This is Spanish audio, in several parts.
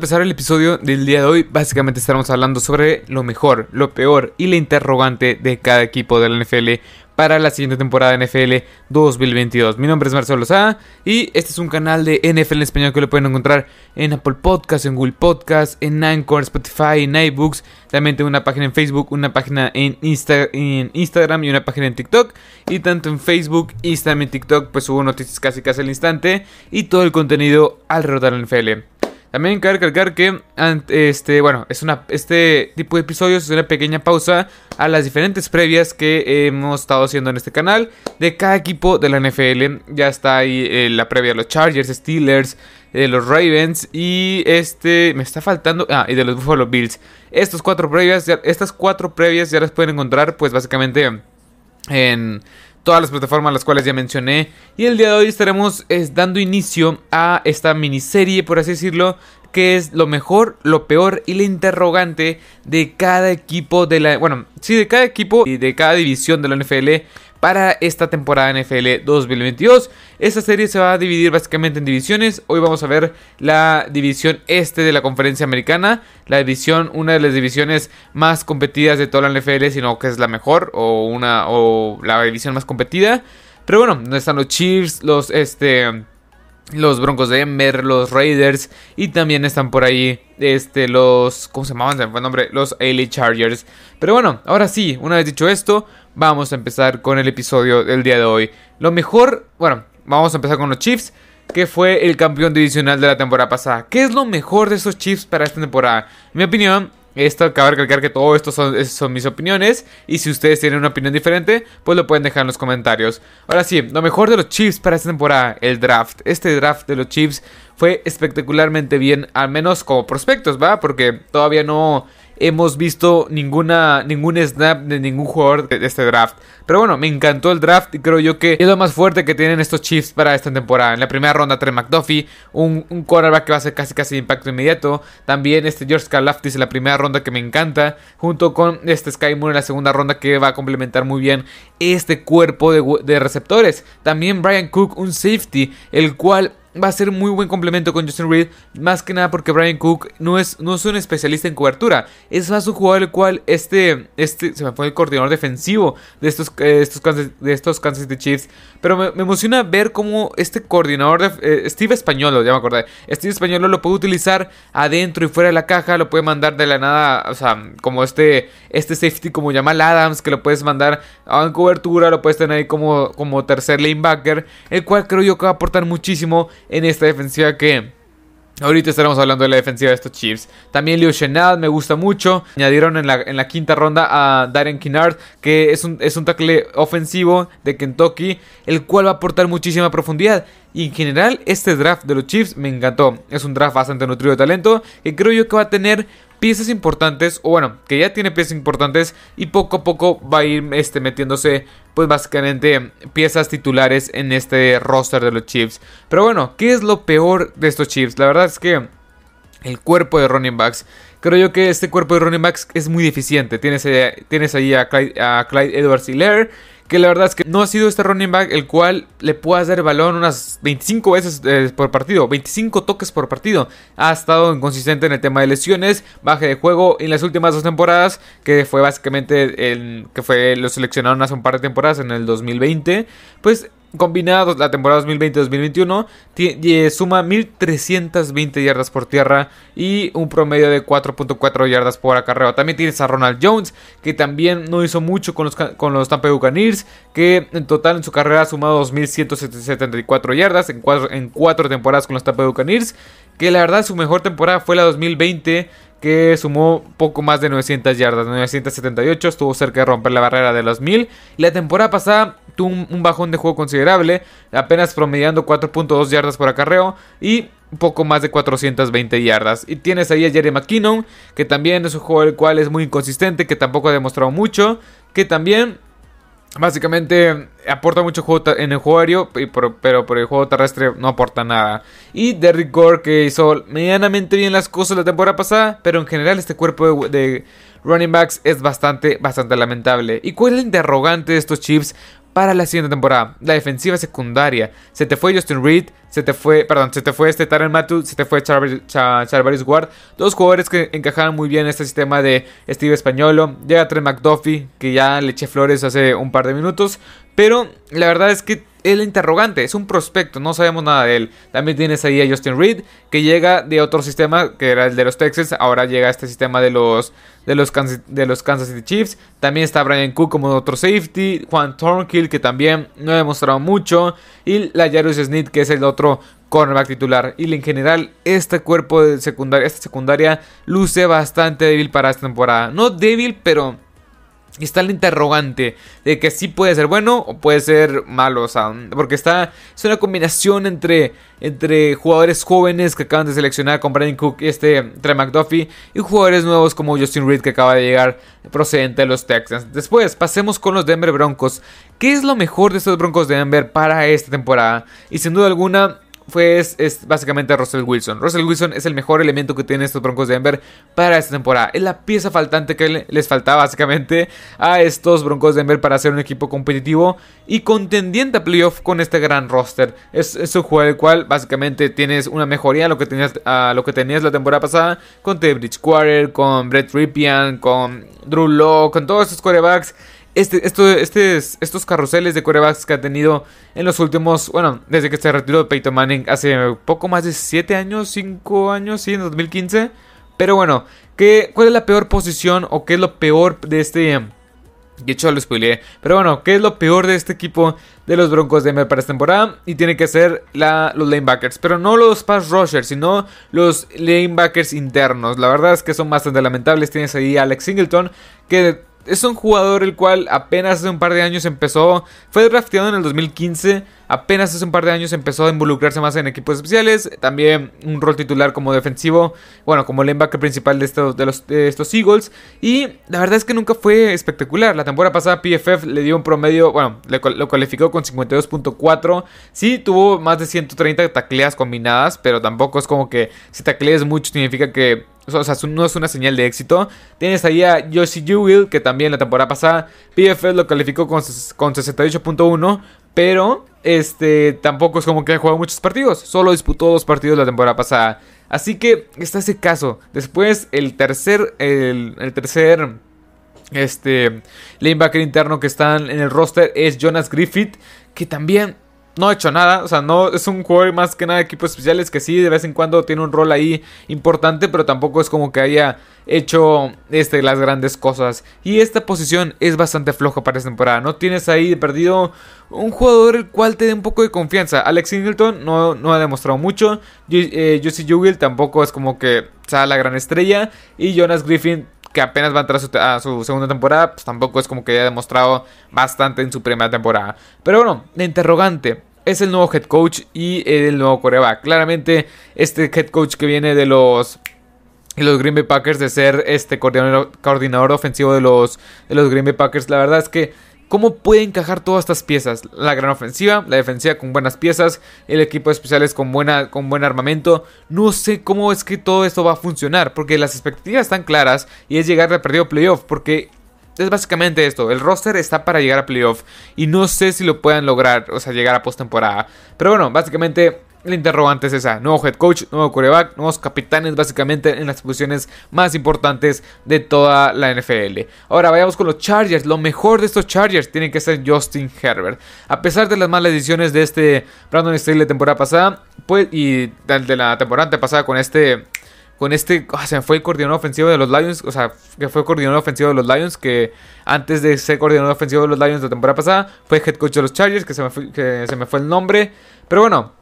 empezar el episodio del día de hoy, básicamente estaremos hablando sobre lo mejor, lo peor y la interrogante de cada equipo de la NFL para la siguiente temporada de NFL 2022. Mi nombre es Marcelo Lozada y este es un canal de NFL en español que lo pueden encontrar en Apple Podcasts, en Google Podcasts, en Anchor, Spotify, en iBooks. También tengo una página en Facebook, una página en, en Instagram y una página en TikTok. Y tanto en Facebook, Instagram y TikTok pues subo noticias casi casi al instante y todo el contenido alrededor de la NFL. También cabe recalcar que este, bueno, es una, este tipo de episodios es una pequeña pausa a las diferentes previas que hemos estado haciendo en este canal de cada equipo de la NFL. Ya está ahí eh, la previa de los Chargers, Steelers, de los Ravens y este me está faltando ah y de los Buffalo Bills. Estos cuatro previas, estas cuatro previas ya las pueden encontrar pues básicamente en todas las plataformas las cuales ya mencioné. Y el día de hoy estaremos dando inicio a esta miniserie, por así decirlo, que es lo mejor, lo peor y la interrogante de cada equipo de la... Bueno, sí, de cada equipo y de cada división de la NFL para esta temporada NFL 2022. Esta serie se va a dividir básicamente en divisiones. Hoy vamos a ver la división este de la conferencia americana. La división, una de las divisiones más competidas de toda la NFL, sino que es la mejor o, una, o la división más competida. Pero bueno, donde están los Chiefs, los este los Broncos de Denver, los Raiders y también están por ahí este los ¿cómo se llamaban? Fue nombre, los LA Chargers. Pero bueno, ahora sí, una vez dicho esto, vamos a empezar con el episodio del día de hoy. Lo mejor, bueno, vamos a empezar con los Chiefs, que fue el campeón divisional de la temporada pasada. ¿Qué es lo mejor de esos Chiefs para esta temporada? En mi opinión, esto acaba de recalcar que todo esto son, son, mis opiniones. Y si ustedes tienen una opinión diferente, pues lo pueden dejar en los comentarios. Ahora sí, lo mejor de los Chiefs para esta temporada, el draft. Este draft de los Chiefs fue espectacularmente bien, al menos como prospectos, ¿va? Porque todavía no hemos visto ninguna, ningún snap de ningún jugador de este draft. Pero bueno, me encantó el draft y creo yo que es lo más fuerte que tienen estos Chiefs para esta temporada. En la primera ronda, Trey McDuffie, un, un quarterback que va a ser casi casi de impacto inmediato. También este George Kalaftis en la primera ronda que me encanta. Junto con este Sky Moore en la segunda ronda que va a complementar muy bien este cuerpo de, de receptores. También Brian Cook, un safety, el cual va a ser muy buen complemento con Justin Reed, más que nada porque Brian Cook no es, no es un especialista en cobertura, es más un jugador el cual este, este, se me fue el coordinador defensivo de estos, eh, estos, de estos Kansas City Chiefs, pero me, emociona ver cómo este coordinador, de, eh, Steve Españolo, ya me acordé, Steve Españolo lo puede utilizar adentro y fuera de la caja, lo puede mandar de la nada, o sea, como este, este safety como Jamal Adams, que lo puedes mandar en cobertura, lo puedes tener ahí como, como tercer lanebacker, el cual creo yo que va a aportar muchísimo en esta defensiva que Ahorita estaremos hablando de la defensiva de estos Chiefs. También Leo Chenal me gusta mucho. Añadieron en la, en la quinta ronda a Darren Kinnard, que es un, es un tackle ofensivo de Kentucky, el cual va a aportar muchísima profundidad. Y en general, este draft de los Chiefs me encantó. Es un draft bastante nutrido de talento, que creo yo que va a tener piezas importantes, o bueno, que ya tiene piezas importantes y poco a poco va a ir este, metiéndose, pues básicamente piezas titulares en este roster de los Chiefs. Pero bueno, ¿qué es lo peor de estos Chiefs? La verdad es que el cuerpo de running backs. Creo yo que este cuerpo de running backs es muy deficiente. Tienes, eh, tienes ahí a Clyde, a Clyde Edwards que la verdad es que no ha sido este running back el cual le pueda dar el balón unas 25 veces eh, por partido, 25 toques por partido. Ha estado inconsistente en el tema de lesiones, baje de juego en las últimas dos temporadas, que fue básicamente el que fue lo seleccionaron hace un par de temporadas en el 2020, pues combinados la temporada 2020-2021 eh, suma 1320 yardas por tierra y un promedio de 4.4 yardas por acarreo. También tienes a Ronald Jones, que también no hizo mucho con los, con los Tampa Buccaneers, que en total en su carrera ha sumado 2174 yardas en cuatro, en cuatro temporadas con los Tampa Buccaneers, que la verdad su mejor temporada fue la 2020 que sumó poco más de 900 yardas, 978, estuvo cerca de romper la barrera de los 1000. Y la temporada pasada tuvo un, bajón de juego considerable, apenas promediando 4.2 yardas por acarreo y poco más de 420 yardas. Y tienes ahí a Jerry McKinnon, que también es un juego el cual es muy inconsistente, que tampoco ha demostrado mucho, que también Básicamente aporta mucho juego en el juego aéreo, pero por el juego terrestre no aporta nada. Y Derrick Gore que hizo medianamente bien las cosas la temporada pasada, pero en general este cuerpo de, running backs es bastante, bastante lamentable. ¿Y cuál es el interrogante de estos Chiefs para la siguiente temporada. La defensiva secundaria. Se te fue Justin Reed, se te fue, perdón, se te fue este Taren Matu, se te fue Charvaris Ward. Dos jugadores que encajaron muy bien en este sistema de Steve Españolo. Llega Trent McDuffie, que ya le eché flores hace un par de minutos. Pero la verdad es que el interrogante, es un prospecto, no sabemos nada de él. También tienes ahí a Justin Reed, que llega de otro sistema, que era el de los Texans, ahora llega a este sistema de los, de los, Kansas, de los Kansas City Chiefs. También está Brian Cook como otro safety, Juan Thornhill, que también no ha demostrado mucho, y la Jarus Smith, que es el otro cornerback titular. Y en general, este cuerpo de secundaria, esta secundaria luce bastante débil para esta temporada. No débil, pero está el interrogante de que sí puede ser bueno o puede ser malo, o sea, porque está es una combinación entre entre jugadores jóvenes que acaban de seleccionar con Brian Cook y este Trey McDuffie y jugadores nuevos como Justin Reed que acaba de llegar procedente de los Texans. Después, pasemos con los Denver Broncos. ¿Qué es lo mejor de estos Broncos de Denver para esta temporada? Y sin duda alguna pues es básicamente Russell Wilson. Russell Wilson es el mejor elemento que tienen estos Broncos de Denver para esta temporada. Es la pieza faltante que les faltaba básicamente a estos Broncos de Denver para ser un equipo competitivo y contendiente a playoff con este gran roster. Es, un juego el cual básicamente tienes una mejoría a lo que tenías, a lo que tenías la temporada pasada con T. Bridgewater, con Brett Ripien, con Drew Law, con todos estos quarterbacks este, esto, este, estos carruseles de corebacks que ha tenido en los últimos, bueno, desde que se retiró Peyton Manning hace poco más de 7 años, 5 años, sí, en 2015. Pero bueno, ¿qué, ¿cuál es la peor posición o qué es lo peor de este... De hecho lo spoileé. Pero bueno, ¿qué es lo peor de este equipo de los Broncos de Denver para esta temporada? Y tiene que ser la, los lanebackers. Pero no los pass rushers, sino los lanebackers internos. La verdad es que son bastante lamentables. Tienes ahí a Alex Singleton, que es un jugador el cual apenas hace un par de años empezó, fue drafteado en el 2015, apenas hace un par de años empezó a involucrarse más en equipos especiales, también un rol titular como defensivo, bueno, como el linebacker principal de estos, de, los, estos Eagles, y la verdad es que nunca fue espectacular. La temporada pasada PFF le dio un promedio, bueno, lo calificó con 52.4, sí tuvo más de 130 tacleas combinadas, pero tampoco es como que si tacleas mucho significa que o sea, no es una señal de éxito. Tienes ahí a Josie Jewell, que también la temporada pasada PFL lo calificó con, con 68.1, pero este tampoco es como que ha jugado muchos partidos, solo disputó dos partidos la temporada pasada. Así que está ese caso. Después el tercer el, tercer este lanebacker interno que está en el roster es Jonas Griffith, que también no ha hecho nada, o sea, no es un jugador más que nada de equipos especiales que sí de vez en cuando tiene un rol ahí importante, pero tampoco es como que haya hecho este, las grandes cosas. Y esta posición es bastante floja para esta temporada. No tienes ahí perdido un jugador el cual te dé un poco de confianza. Alex Singleton no, no ha demostrado mucho. Eh, Josie Jewell tampoco es como que sea la gran estrella. Y Jonas Griffin que apenas va a entrar a su, segunda temporada, pues tampoco es como que haya demostrado bastante en su primera temporada. Pero bueno, la interrogante es el nuevo head coach y el nuevo coreback. Claramente, este head coach que viene de los los Green Bay Packers de ser este coordinador, coordinador ofensivo de los, de los Green Bay Packers. La verdad es que cómo puede encajar todas estas piezas. La gran ofensiva, la defensiva con buenas piezas, el equipo de especiales con, buena, con buen armamento. No sé cómo es que todo esto va a funcionar, porque las expectativas están claras y es llegar a perdido playoff, porque es básicamente esto, el roster está para llegar a playoff y no sé si lo puedan lograr, o sea, llegar a postemporada. Pero bueno, básicamente el interrogante es esa, nuevo head coach, nuevo coreback, nuevos capitanes básicamente en las posiciones más importantes de toda la NFL. Ahora vayamos con los Chargers, lo mejor de estos Chargers tiene que ser Justin Herbert. A pesar de las malas decisiones de este Brandon Staley de temporada pasada pues, y de la temporada pasada con este con este, ah, se me fue el coordinador ofensivo de los Lions, o sea, que fue coordinador ofensivo de los Lions, que antes de ser coordinador ofensivo de los Lions de la temporada pasada, fue head coach de los Chargers, que se me fue, que se me fue el nombre. Pero bueno,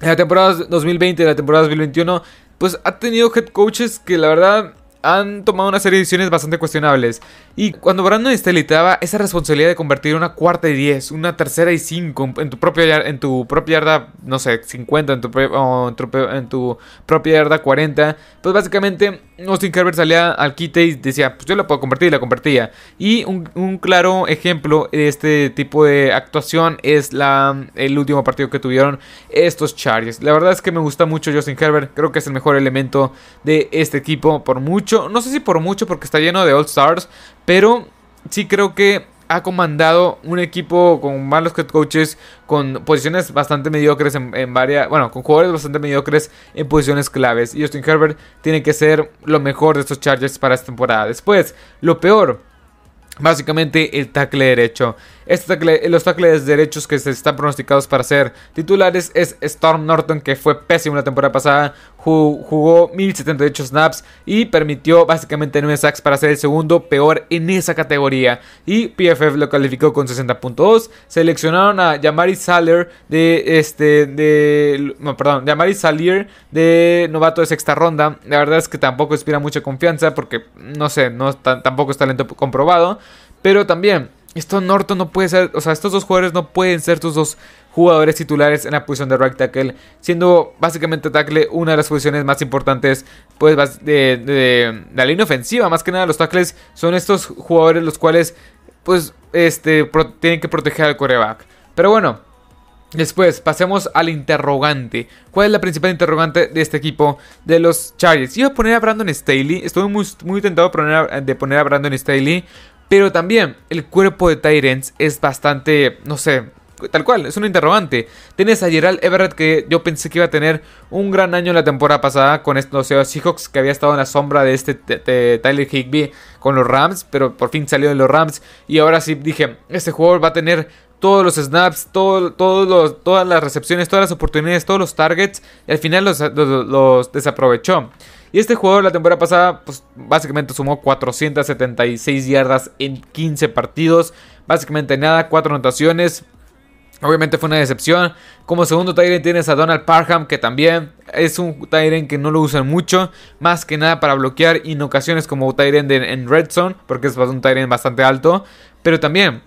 en la temporada 2020 y la temporada 2021, pues ha tenido head coaches que la verdad han tomado una serie de decisiones bastante cuestionables. Y cuando Brandon Staley daba esa responsabilidad de convertir una cuarta y 10, una tercera y 5 en tu propia, en tu propia yarda, no sé, 50, en tu, en tu, propia yarda 40, pues básicamente Austin Herbert salía al quite y decía, pues yo la puedo convertir y la convertía. Y un, un, claro ejemplo de este tipo de actuación es la, el último partido que tuvieron estos Chargers. La verdad es que me gusta mucho Justin Herbert, creo que es el mejor elemento de este equipo por mucho no sé si por mucho porque está lleno de All Stars, pero sí creo que ha comandado un equipo con malos head coaches, con posiciones bastante mediocres en, varias, bueno, con jugadores bastante mediocres en posiciones claves. Y Justin Herbert tiene que ser lo mejor de estos Chargers para esta temporada. Después, lo peor, Básicamente el tackle derecho. Este los tackles derechos que se están pronosticados para ser titulares es Storm Norton, que fue pésimo la temporada pasada. Jugó 1078 snaps y permitió básicamente 9 sacks para ser el segundo peor en esa categoría. Y PFF lo calificó con 60.2. Seleccionaron a Yamari Saller de este. de. No, perdón, Yamari Salier de novato de sexta ronda. La verdad es que tampoco inspira mucha confianza porque no sé, no tampoco es talento comprobado. Pero también, esto Norton no puede ser, o sea, estos dos jugadores no pueden ser tus dos jugadores titulares en la posición de right tackle, siendo básicamente tackle una de las posiciones más importantes pues de, la línea ofensiva, más que nada los tackles son estos jugadores los cuales pues este tienen que proteger al coreback. Pero bueno, Después, pasemos al interrogante. ¿Cuál es la principal interrogante de este equipo de los Chargers? Iba a poner a Brandon Staley. Estuve muy, muy tentado de poner a Brandon Staley. Pero también el cuerpo de Tyrants es bastante, no sé, tal cual, es un interrogante. Tienes a Gerald Everett que yo pensé que iba a tener un gran año la temporada pasada con estos Seahawks que había estado en la sombra de este Tyler Higby con los Rams, pero por fin salió de los Rams y ahora sí dije, este jugador va a tener todos los snaps, todo, todas las recepciones, todas las oportunidades, todos los targets y al final los desaprovechó. Y este jugador la temporada pasada, pues básicamente sumó 476 yardas en 15 partidos. Básicamente nada, 4 anotaciones. Obviamente fue una decepción. Como segundo Tyrant tienes a Donald Parham, que también es un Tyrant que no lo usan mucho. Más que nada para bloquear en ocasiones como Tyrant en, Red Zone, porque es un Tyrant bastante alto. Pero también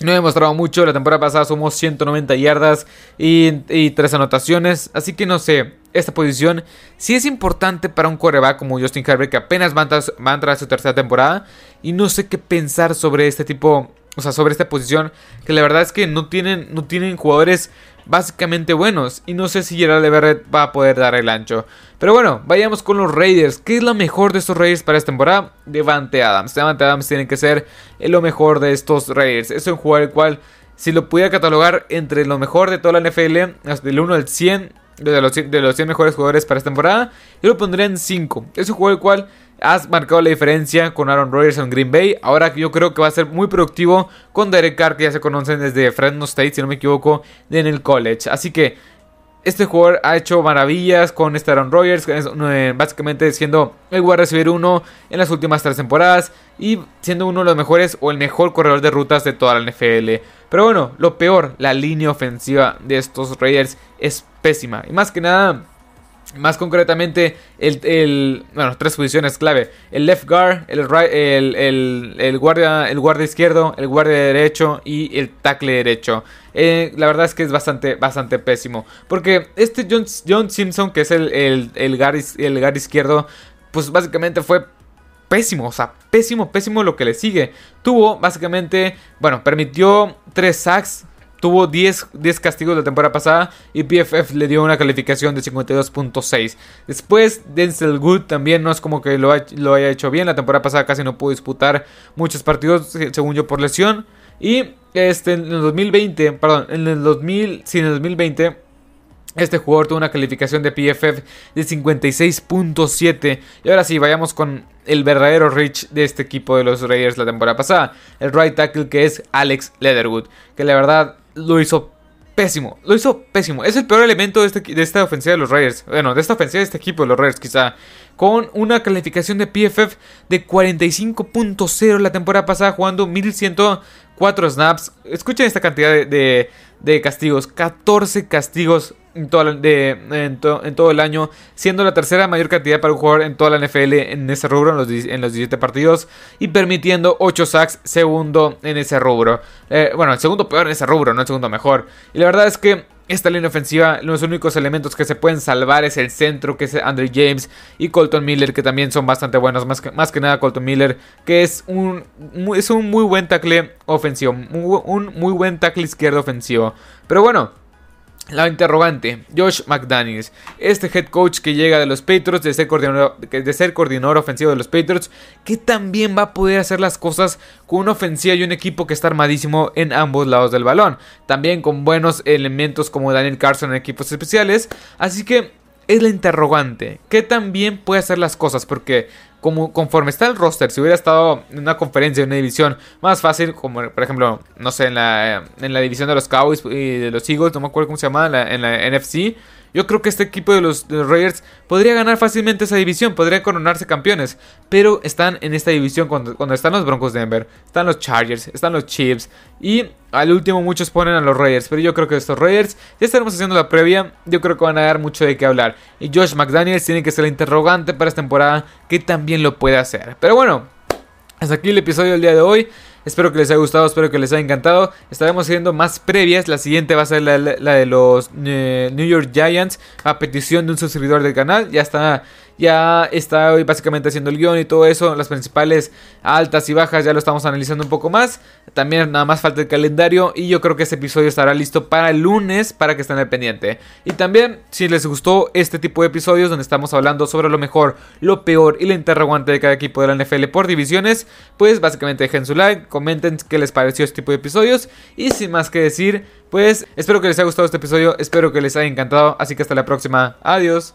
no he demostrado mucho. La temporada pasada sumó 190 yardas y, y 3 anotaciones. Así que no sé esta posición sí es importante para un coreback como Justin Herbert que apenas va a, entrar a su tercera temporada y no sé qué pensar sobre este tipo, o sea, sobre esta posición que la verdad es que no tienen, no tienen jugadores básicamente buenos y no sé si Gerald Everett va a poder dar el ancho. Pero bueno, vayamos con los Raiders. ¿Qué es lo mejor de estos Raiders para esta temporada? Devante Adams. Devante Adams tiene que ser lo mejor de estos Raiders. Es un jugador el cual si lo pudiera catalogar entre lo mejor de toda la NFL, del 1 al 100, de los, de los 100 mejores jugadores para esta temporada. Yo lo pondría en 5. Es un juego el cual has marcado la diferencia con Aaron Rodgers en Green Bay. Ahora yo creo que va a ser muy productivo con Derek Carr, que ya se conocen desde Fresno State, si no me equivoco, en el college. Así que este jugador ha hecho maravillas con este Aaron Rodgers, eh, básicamente siendo el a recibir uno en las últimas tres temporadas y siendo uno de los mejores o el mejor corredor de rutas de toda la NFL. Pero bueno, lo peor, la línea ofensiva de estos Raiders es pésima. Y más que nada, más concretamente, el, bueno, tres posiciones clave. El left guard, el, el, el, guardia, el guardia izquierdo, el guardia derecho y el tackle derecho. Eh, la verdad es que es bastante, bastante pésimo. Porque este John, John Simpson, que es el, el, el, el guard izquierdo, pues básicamente fue pésimo, o sea, pésimo, pésimo lo que le sigue. Tuvo básicamente, bueno, permitió tres sacks, tuvo 10, 10 castigos la temporada pasada y PFF le dio una calificación de 52.6. Después, Denzel Good también no es como que lo, lo, haya hecho bien. La temporada pasada casi no pudo disputar muchos partidos, según yo, por lesión. Y este, en el 2020, perdón, en el 2000, sí, en el 2020. Este jugador tuvo una calificación de PFF de 56.7. Y ahora sí, vayamos con el verdadero Rich de este equipo de los Raiders la temporada pasada. El right tackle que es Alex Leatherwood. Que la verdad lo hizo pésimo. Lo hizo pésimo. Es el peor elemento de, este, de esta ofensiva de los Raiders. Bueno, de esta ofensiva de este equipo de los Raiders, quizá. Con una calificación de PFF de 45.0 la temporada pasada, jugando 1104 snaps. Escuchen esta cantidad de, de castigos. 14 castigos en, todo el año, siendo la tercera mayor cantidad para un jugador en toda la NFL en ese rubro, en los, en los 17 partidos, y permitiendo 8 sacks, segundo en ese rubro. Eh, bueno, el segundo peor en ese rubro, no el segundo mejor. Y la verdad es que esta línea ofensiva, los únicos elementos que se pueden salvar es el centro, que es Andre James y Colton Miller, que también son bastante buenos. Más que, más que nada Colton Miller, que es un, es un muy buen tackle ofensivo, un muy buen tackle izquierdo ofensivo. Pero bueno, La interrogante, Josh McDaniels, este head coach que llega de los Patriots, de ser, coordinador, de ser coordinador ofensivo de los Patriots, que también va a poder hacer las cosas con una ofensiva y un equipo que está armadísimo en ambos lados del balón. También con buenos elementos como Daniel Carson en equipos especiales. Así que es la interrogante. ¿Qué también puede hacer las cosas? Porque como conforme está el roster, si hubiera estado en una conferencia, en una división más fácil, como por ejemplo, no sé, en la, en la división de los Cowboys y de los Eagles, no me acuerdo cómo se llama, en la NFC, yo creo que este equipo de los, Raiders podría ganar fácilmente esa división, podría coronarse campeones. Pero están en esta división cuando, están los Broncos de Denver, están los Chargers, están los Chiefs. Y al último muchos ponen a los Raiders. Pero yo creo que estos Raiders, ya estaremos haciendo la previa, yo creo que van a dar mucho de qué hablar. Y Josh McDaniels tiene que ser el interrogante para esta temporada, que también lo puede hacer. Pero bueno, hasta aquí el episodio del día de hoy. Espero que les haya gustado, espero que les haya encantado. Estaremos haciendo más previas. La siguiente va a ser la, de los eh, New York Giants a petición de un suscriptor del canal. Ya está ya está hoy básicamente haciendo el guion y todo eso. Las principales altas y bajas ya lo estamos analizando un poco más. También nada más falta el calendario. Y yo creo que este episodio estará listo para el lunes para que estén al pendiente. Y también, si les gustó este tipo de episodios donde estamos hablando sobre lo mejor, lo peor y la interrogante de cada equipo de la NFL por divisiones, pues básicamente dejen su like, comenten qué les pareció este tipo de episodios. Y sin más que decir, pues espero que les haya gustado este episodio, espero que les haya encantado. Así que hasta la próxima. Adiós.